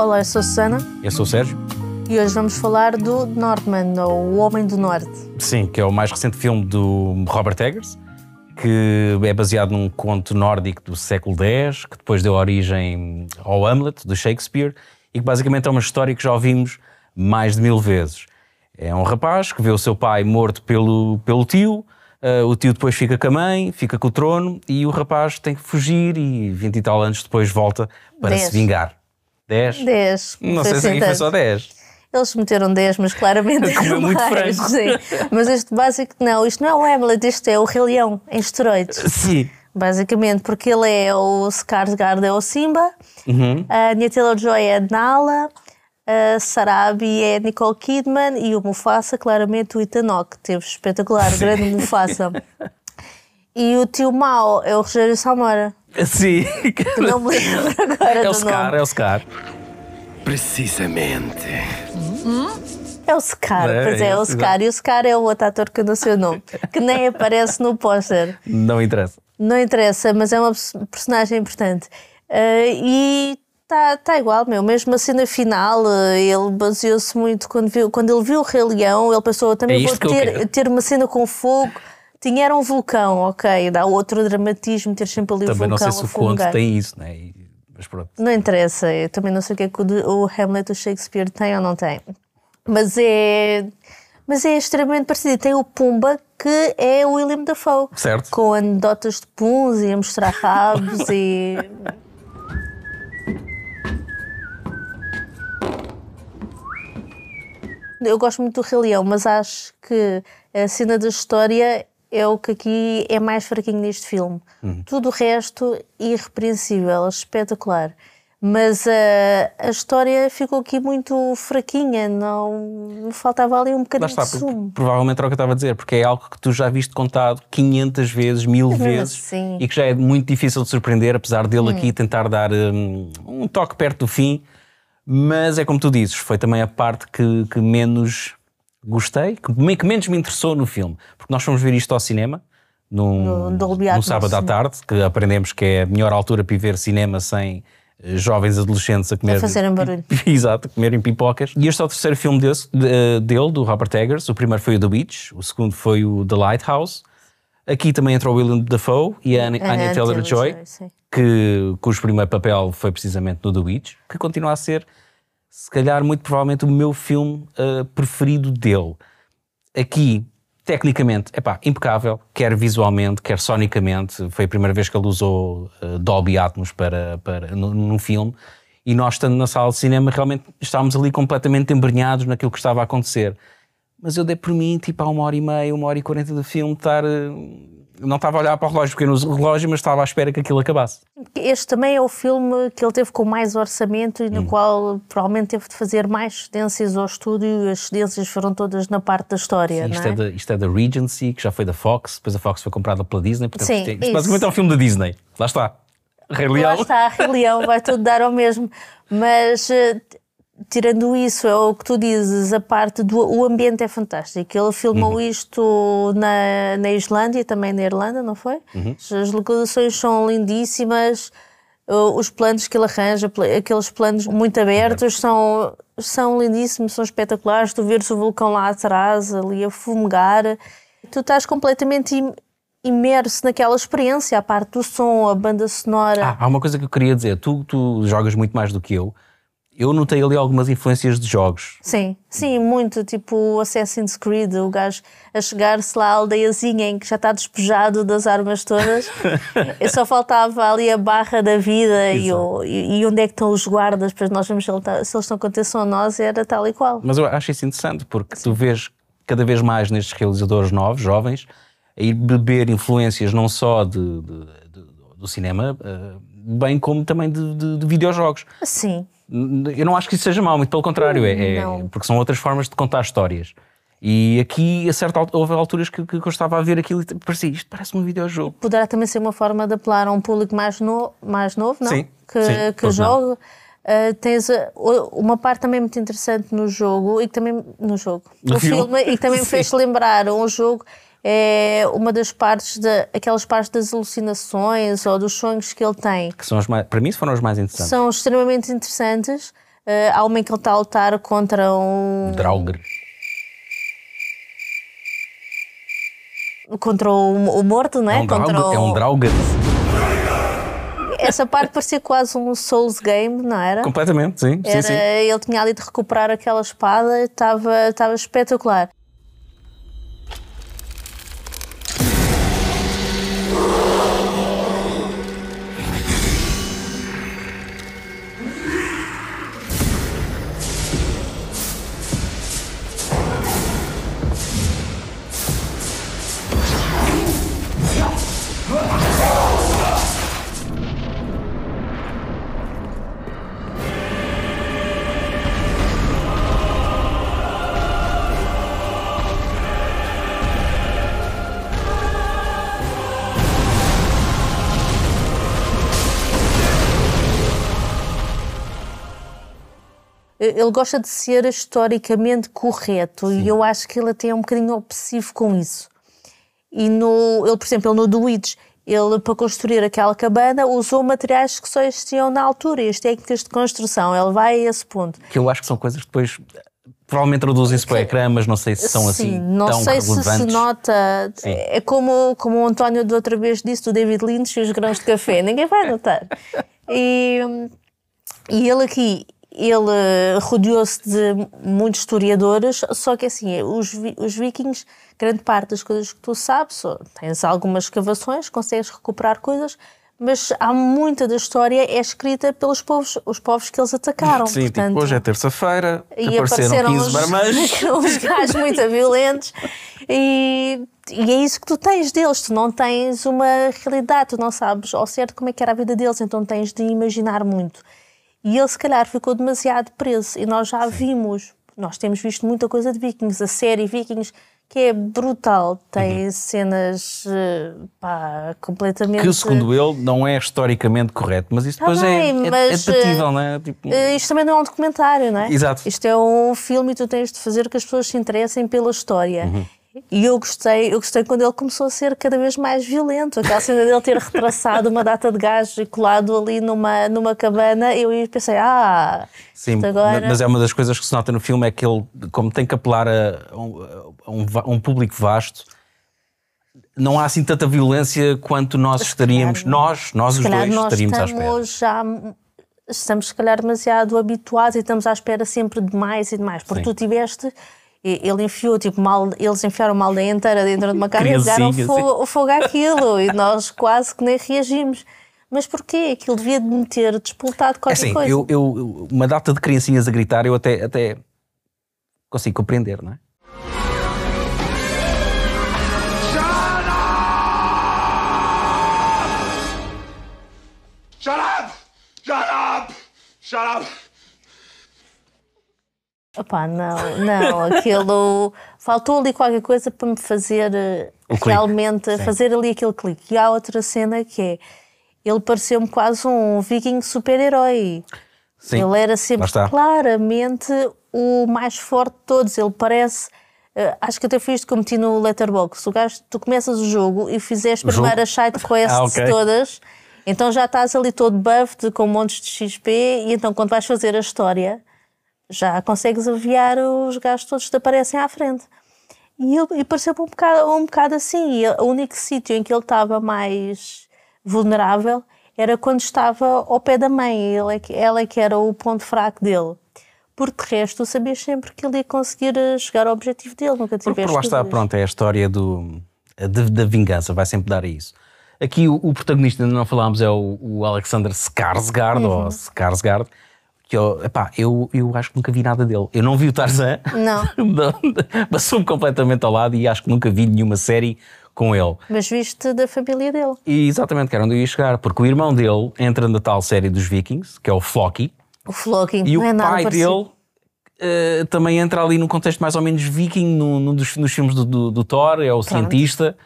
Olá, eu sou a Susana Eu sou o Sérgio. e hoje vamos falar do Northman, ou O Homem do Norte. Sim, que é o mais recente filme do Robert Eggers, que é baseado num conto nórdico do século X, que depois deu origem ao Hamlet, do Shakespeare, e que basicamente é uma história que já ouvimos mais de mil vezes. É um rapaz que vê o seu pai morto pelo, pelo tio, eh, o tio depois fica com a mãe, fica com o trono, e o rapaz tem que fugir e 20 e tal anos depois volta para Dez. se vingar. 10? 10. Não sei se aqui foi só 10. Eles meteram 10, mas claramente Comeu muito mais. frango. Sim. Mas este básico, não, isto não é o Hamlet, isto é o Rei Leão, em esteroides. Sim. Basicamente, porque ele é o Skarsgård, é o Simba, Uhum. a Anya Taylor-Joy é a Nala, a Sarabi é a Nicole Kidman e o Mufasa, claramente, o Hawke. Teve espetacular, grande Mufasa. E o tio Mau é o Rogério Samora, Sim. que não me lembro agora É o Scar, nome. é o Scar. Precisamente. É o Scar, É, pois é, é o Scar. E o Scar é o outro ator que eu não sei o nome, que nem aparece no póster. Não interessa. Não interessa, mas é uma pers- personagem importante. Eh, e está tá igual, meu. Mesmo a cena final, eh, ele baseou-se muito quando, viu, quando ele viu o Rei Leão, ele pensou, também É vou ter, ter uma cena com fogo. Tinha era um vulcão, ok, dá outro dramatismo ter sempre ali Também o não vulcão sei se o fumegar. tem isso, né? E- Mas pronto. Não interessa, eu também não sei o que é que o, o Hamlet do Shakespeare tem ou não tem. Mas é, mas é extremamente parecido. Tem o Pumba, que é o William Dafoe. Certo. Com anedotas de puns e a mostrar rabos e. Eu gosto muito do Rei Leão, mas acho que a cena da história é o que aqui é mais fraquinho neste filme. Tudo o resto, irrepreensível, espetacular. Mas a, a história ficou aqui muito fraquinha, não faltava ali um bocadinho está, de sumo. provavelmente era o que eu estava a dizer, porque é algo que tu já viste contado 500 vezes, mil vezes, assim. e que já é muito difícil de surpreender, apesar dele aqui tentar dar um, um toque perto do fim. Mas é como tu dizes, foi também a parte que, que menos gostei, que, que menos me interessou no filme. Porque nós fomos ver isto ao cinema, num, No num sábado à tarde, que aprendemos que é a melhor altura para ver cinema sem eh, jovens adolescentes a comer. fazerem barulho. Exato, a comerem pipocas. E este é o terceiro filme desse, de- eh, dele, do Robert Eggers. O primeiro foi o The Witch, o segundo foi o The Lighthouse. Aqui também entrou o William Dafoe e a Anya, A Anya Taylor-Joy, que, cujo primeiro papel foi precisamente no The Witch, que continua a ser, se calhar, muito provavelmente o meu filme eh, preferido dele. Aqui, tecnicamente, é impecável, quer visualmente, quer sonicamente. Foi a primeira vez que ele usou eh, Dolby Atmos para, para, num filme. E nós, estando na sala de cinema, realmente estávamos ali completamente embrenhados naquilo que estava a acontecer. Mas eu dei por mim, tipo, há uma hora e meia, uma hora e quarenta do filme, estar. eh, Não estava a olhar para o relógio, porque no relógio, mas estava à espera que aquilo acabasse. Este também é o filme que ele teve com mais orçamento Hum. e no qual provavelmente teve de fazer mais cedências ao estúdio e as cedências foram todas na parte da história, Isto, não é é? da, isto é da Regency, que já foi da Fox, depois a Fox foi comprada pela Disney. Portanto, Sim, isto, é- isto isso. basicamente é um filme da Disney. Lá está. Rei Lá Leão. está, Rei Leão, vai tudo dar ao mesmo. Mas eh, tirando isso, é o que tu dizes, a parte do o ambiente é fantástico. Ele filmou Uhum. isto na, na Islândia e também na Irlanda, não foi? Uhum. As localizações são lindíssimas. Os planos que ele arranja, aqueles planos muito abertos, são, são lindíssimos, são espetaculares. Tu vês o vulcão lá atrás, ali a fumegar, tu estás completamente im- imerso naquela experiência, a parte do som, a banda sonora. Ah, há uma coisa que eu queria dizer. Tu, tu jogas muito mais do que eu. Eu notei ali algumas influências de jogos. Sim, sim, muito. Tipo o Assassin's Creed, o gajo a chegar-se lá à aldeiazinha em que já está despejado das armas todas. e só faltava ali a barra da vida e, o- e- onde é que estão os guardas, para nós vemos se, tá- eles estão com atenção a nós, era tal e qual. Mas eu acho isso interessante, porque tu vês cada vez mais nestes realizadores novos, jovens, a ir beber influências não só de, de- de- do cinema, eh, bem como também de, de- de videojogos. Sim, Eu não acho que isso seja mau, muito pelo contrário, é, é- porque são outras formas de contar histórias. E aqui, a certa altura, houve alturas que, que eu estava a ver aquilo e parecia, isto parece um videojogo. poderá também ser uma forma de apelar a um público mais, no, mais novo, não? Sim, que, sim, que jogue. Uh, tens o- uma parte também muito interessante no jogo e que também no jogo No no filme, filme? e que também me fez lembrar um jogo é uma das partes da aquelas partes das alucinações ou dos sonhos que ele tem Que são os mais, para mim, foram os mais interessantes. são extremamente interessantes. Uh, há uma em que ele está a lutar contra um. Draugr. Contra o, o morto, não é? É um, Draugr, o... é um Draugr. Essa parte parecia quase um Souls game, não era? Completamente, sim. Era, sim, sim. Ele tinha ali de recuperar aquela espada, estava, estava espetacular. Ele gosta de ser historicamente correto Sim. e eu acho que ele até é um bocadinho obsessivo com isso. E no, ele, por exemplo, ele no Witch, ele para construir aquela cabana usou materiais que só existiam na altura e as técnicas de construção. Ele vai a esse ponto. Que eu acho que são coisas que depois provavelmente traduzem-se para o ecrã, mas não sei se são Sim, assim não tão sei relevantes. se se nota. Sim. É como, como o António de outra vez disse do David Lynch e os grãos de café. Ninguém vai notar. E, e ele aqui ele rodeou-se de muitos historiadores, só que assim, os, os vikings, grande parte das coisas que tu sabes, tens algumas escavações, consegues recuperar coisas, mas há muita da história é escrita pelos povos, os povos que eles atacaram. Sim, Portanto, tipo, hoje é terça-feira, e apareceram 15 os, marmanjos. uns gajos muito violentos e, e é isso que tu tens deles, tu não tens uma realidade, tu não sabes ao certo como é que era a vida deles, então tens de imaginar muito. E ele, se calhar, ficou demasiado preso. E nós já vimos, nós temos visto muita coisa de Vikings. A série Vikings, que é brutal, tem uhum. cenas pá, completamente. Que, segundo ele, não é historicamente correto, mas isso depois tá bem, é, mas, é, é não é? Tipo... Isto também não é um documentário, não é? Exato. Isto é um filme e tu tens de fazer que as pessoas se interessem pela história. Uhum. E eu gostei, eu gostei quando ele começou a ser cada vez mais violento. Aquela cena dele ter retraçado uma data de gás e colado ali numa, numa cabana, eu pensei, ah, Sim, agora... mas é uma das coisas que se nota no filme é que ele, como tem que apelar a um, a um, a um público vasto, não há assim tanta violência quanto nós estaríamos, nós, nós os dois, nós estaríamos à espera. Já estamos, se calhar, demasiado habituados e estamos à espera sempre de mais e de mais, porque Sim. tu tiveste ele enfiou, tipo, mal, eles enfiaram uma aldeia inteira dentro de uma casa e deram fogo, fogo àquilo e nós quase que nem reagimos. Mas porquê? Aquilo devia de me ter despoltado qualquer é assim, coisa. Eu, eu, uma data de criancinhas a gritar, eu até, até consigo compreender, não é? Shut up! Shut up! Shut up! Opá, não, não, aquilo. Faltou ali qualquer coisa para me fazer o realmente clique. fazer ali aquele clique. E há outra cena que é. Ele pareceu-me quase um viking super-herói. Ele era sempre claramente o mais forte de todos. Ele parece. Uh, acho que até foi isto que eu meti no Letterboxd. O gajo, tu começas o jogo e fizeste as primeiras side quests ah, okay. todas, então já estás ali todo buffed com montes de XP, e então quando vais fazer a história já consegues aviar os gajos todos que te aparecem à frente. E, ele, e pareceu um bocado, um bocado assim. E o único sítio em que ele estava mais vulnerável era quando estava ao pé da mãe. Ele é que, ela é que era o ponto fraco dele. Porque de resto, tu sabias sempre que ele ia conseguir eh, chegar ao objetivo dele. Nunca tiveste Por lá está, pronto, é a história do, da vingança, vai sempre dar a isso. Aqui o, o protagonista, ainda não falámos, é o, o Alexander Skarsgård, uhum. ou Skarsgård, que eu, epá, eu, eu acho que nunca vi nada dele. Eu não vi o Tarzan. Não. Passou-me completamente ao lado e acho que nunca vi nenhuma série com ele. Mas viste da família dele. E exatamente, que era onde eu ia chegar, porque o irmão dele entra na tal série dos Vikings, que é o Floki. O Floki, E o é pai dele uh, também entra ali num contexto mais ou menos viking, num, num dos, nos filmes do, do, do Thor, é o Pronto. cientista.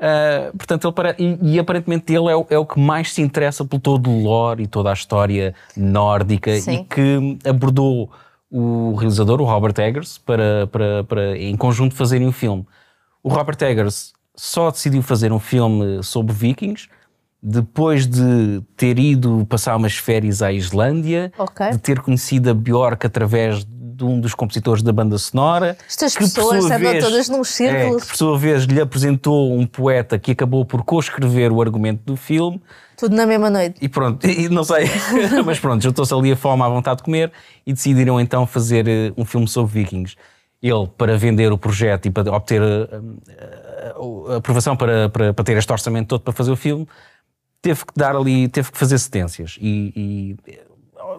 Uh, portanto, ele para... e, e, aparentemente ele é o, é o, que mais se interessa por todo o lore e toda a história nórdica Sim. e que abordou o realizador, o Robert Eggers, para, para, para em conjunto fazerem um filme. O Robert Eggers só decidiu fazer um filme sobre vikings depois de ter ido passar umas férias à Islândia, Ok. de ter conhecido a Bjork através de um dos compositores da banda sonora. Estas que, pessoas andam vez- todas num círculo. É, que por sua vez lhe apresentou um poeta que acabou por coescrever o argumento do filme. Tudo na mesma noite. E pronto, e não sei, mas pronto, juntou-se ali a fome à vontade de comer e decidiram então fazer eh, um filme sobre vikings. Ele, para vender o projeto e para obter eh, eh, a aprovação para, para, para ter este orçamento todo para fazer o filme, teve que dar ali, teve que fazer cedências. E, e,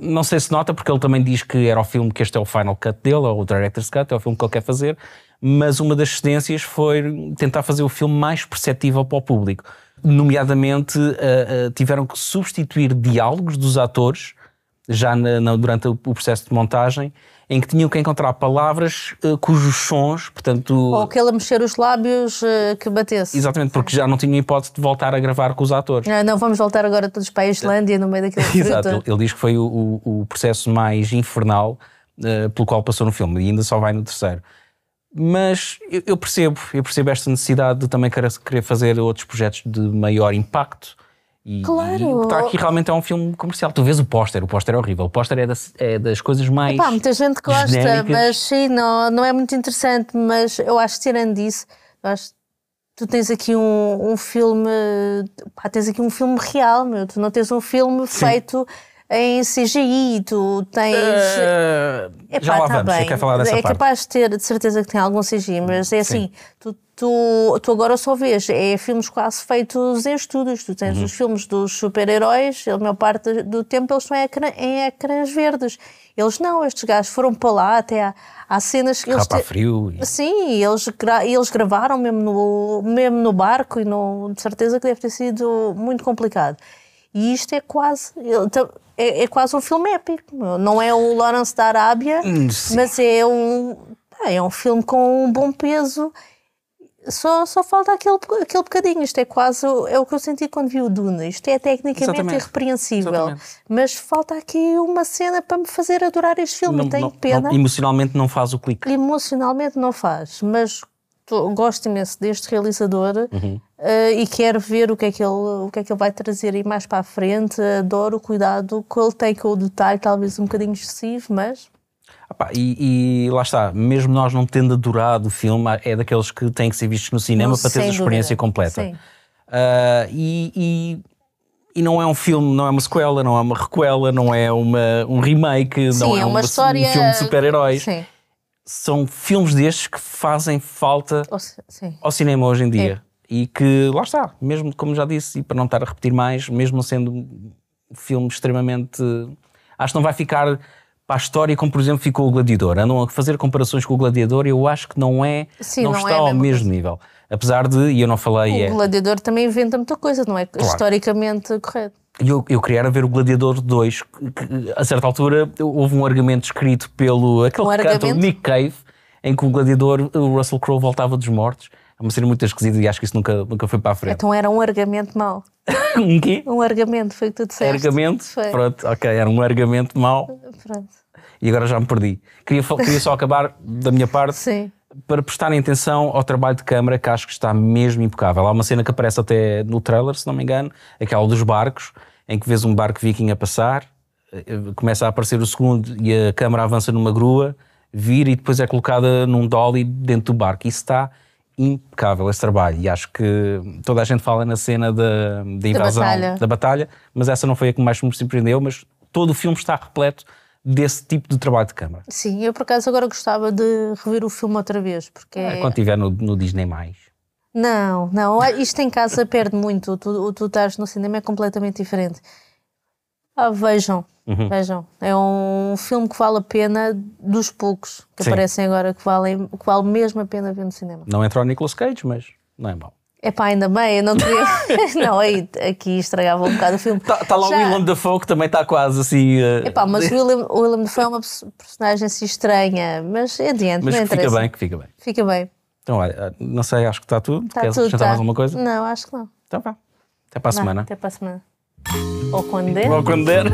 não sei se nota, porque ele também diz que era o filme que este é o final cut dele, ou o director's cut, é o filme que ele quer fazer, mas uma das cedências foi tentar fazer o filme mais perceptível para o público. Nomeadamente, eh, eh, tiveram que substituir diálogos dos atores, já na- na- durante o processo de montagem, em que tinham que encontrar palavras eh, cujos sons, portanto, Ou aquele a mexer os lábios eh, que batesse. exatamente porque já não tinham hipótese de voltar a gravar com os atores. Ah, não, vamos voltar agora todos para a Islândia no meio daquele Exato, ele, ele diz que foi o, o- o processo mais infernal eh, pelo qual passou no filme e ainda só vai no terceiro. Mas eu, eu percebo, eu percebo esta necessidade de também querer, querer fazer outros projetos de maior impacto. E, Claro. e o que está aqui realmente é um filme comercial. Tu vês o póster, o póster é horrível. O póster é das, é das coisas mais. Pá, muita gente gosta, genéricas. mas sim, não, não é muito interessante. Mas eu acho que tirando disso, eu acho tu tens aqui um, um filme, pá, tens aqui um filme real, meu. Tu não tens um filme feito em CGI, tu tens. Eh, Epá, já lá tá vamos, bem. eu quero falar dessa É parte. capaz de ter, de certeza que tem algum CGI, mas é assim, tu, tu, tu agora só vês, é filmes quase feitos em estúdios. Tu Uhum. tens os filmes dos super-heróis, a maior parte do tempo eles estão em, ecrã, em ecrãs verdes. Eles não, estes gajos foram para lá, até há, há cenas que eles. Te- frio. e- Sim, eles, gra eles gravaram mesmo no, mesmo no barco e não, de certeza que deve ter sido muito complicado. E isto é quase ta- é, é quase um filme épico. Não é o Lawrence da Arábia, Hum, sim. mas é um, é um filme com um bom peso. Só, só falta aquele, aquele bocadinho. Isto é quase o- é o que eu senti quando vi o Duna. Isto é tecnicamente Exatamente. irrepreensível. Exatamente. Mas falta aqui uma cena para me fazer adorar este filme. Não- tenho não- pena não- emocionalmente não faz o clique. emocionalmente não faz, mas tô- gosto imenso deste realizador Uhum. eh, e quero ver o que, é que ele, o que é que ele vai trazer aí mais para a frente. Adoro o cuidado que ele tem com o detalhe, talvez um bocadinho excessivo, mas e, e lá está, mesmo nós não tendo adorado o filme, é daqueles que têm que ser vistos no cinema Não, para teres a experiência dúvida. completa. Sim. Ah, e, e- e não é um filme, não é uma sequela, não é uma recuela, não é uma, um remake, sim, não é, é uma história. um filme de super-heróis. São filmes destes que fazem falta sim. ao cinema hoje em dia. É. E que, lá está, mesmo como já disse, e para não estar a repetir mais, mesmo sendo um filme extremamente. Acho que não vai ficar para a história como, por exemplo, ficou o Gladiador. Andam a fazer comparações com o Gladiador e eu acho que não é. Sim, não, não está é ao mesmo coisa. nível. Apesar de, e eu não falei, é. O Gladiador também inventa muita coisa, não é historicamente correto. E eu, eu queria ver o Gladiador 2, que, que, a certa altura houve um argumento escrito pelo aquele Um que canta? Nick Cave, em que o Gladiador, o Russell Crowe, voltava dos mortos. É uma cena muito esquisita e acho que isso nunca, nunca foi para a frente. Então era um argamento mau. um quê? Um argamento, foi o que tu disseste. Argamento? Foi. Pronto, ok, era um argamento mau Pronto. e agora já me perdi. Queria, queria só acabar da minha parte Sim. para prestarem atenção ao trabalho de câmara que acho que está mesmo impecável. Há uma cena que aparece até no trailer, se não me engano, aquela dos barcos, em que vês um barco viking a passar, eh, começa a aparecer o segundo e a câmara avança numa grua, vira e depois é colocada num dolly dentro do barco. Isso está impecável, esse trabalho. E acho que toda a gente fala na cena da, da invasão, batalha. da batalha, mas essa não foi a que mais me surpreendeu, mas todo o filme está repleto desse tipo de trabalho de câmara. Sim, eu por acaso agora gostava de rever o filme outra vez, porque É quando estiver no, no Disney+. Não, não, isto em casa perde muito. Tu, tu estás no cinema é completamente diferente. Ah, vejam, Uhum. vejam. É um filme que vale a pena dos poucos que Sim. aparecem agora, que, valem, que vale mesmo a pena ver no cinema. Não entrou o Nicolas Cage, mas não é mau. É pá, ainda bem, eu não queria. não, aí, aqui estragava um bocado o filme. Está tá lá Já- o Willem Dafoe que também está quase assim. eh, Epá, mas o William, o William Dafoe é uma pers- personagem assim estranha, mas é adiante, mas não que fica bem, que fica bem. Fica bem. Então, olha, não sei, acho que está tudo. Está Queres tudo. acrescentar tá. mais alguma coisa? Não, acho que não. Então vá. Até para a semana. Até para a semana. Ou quando der. Ou quando der.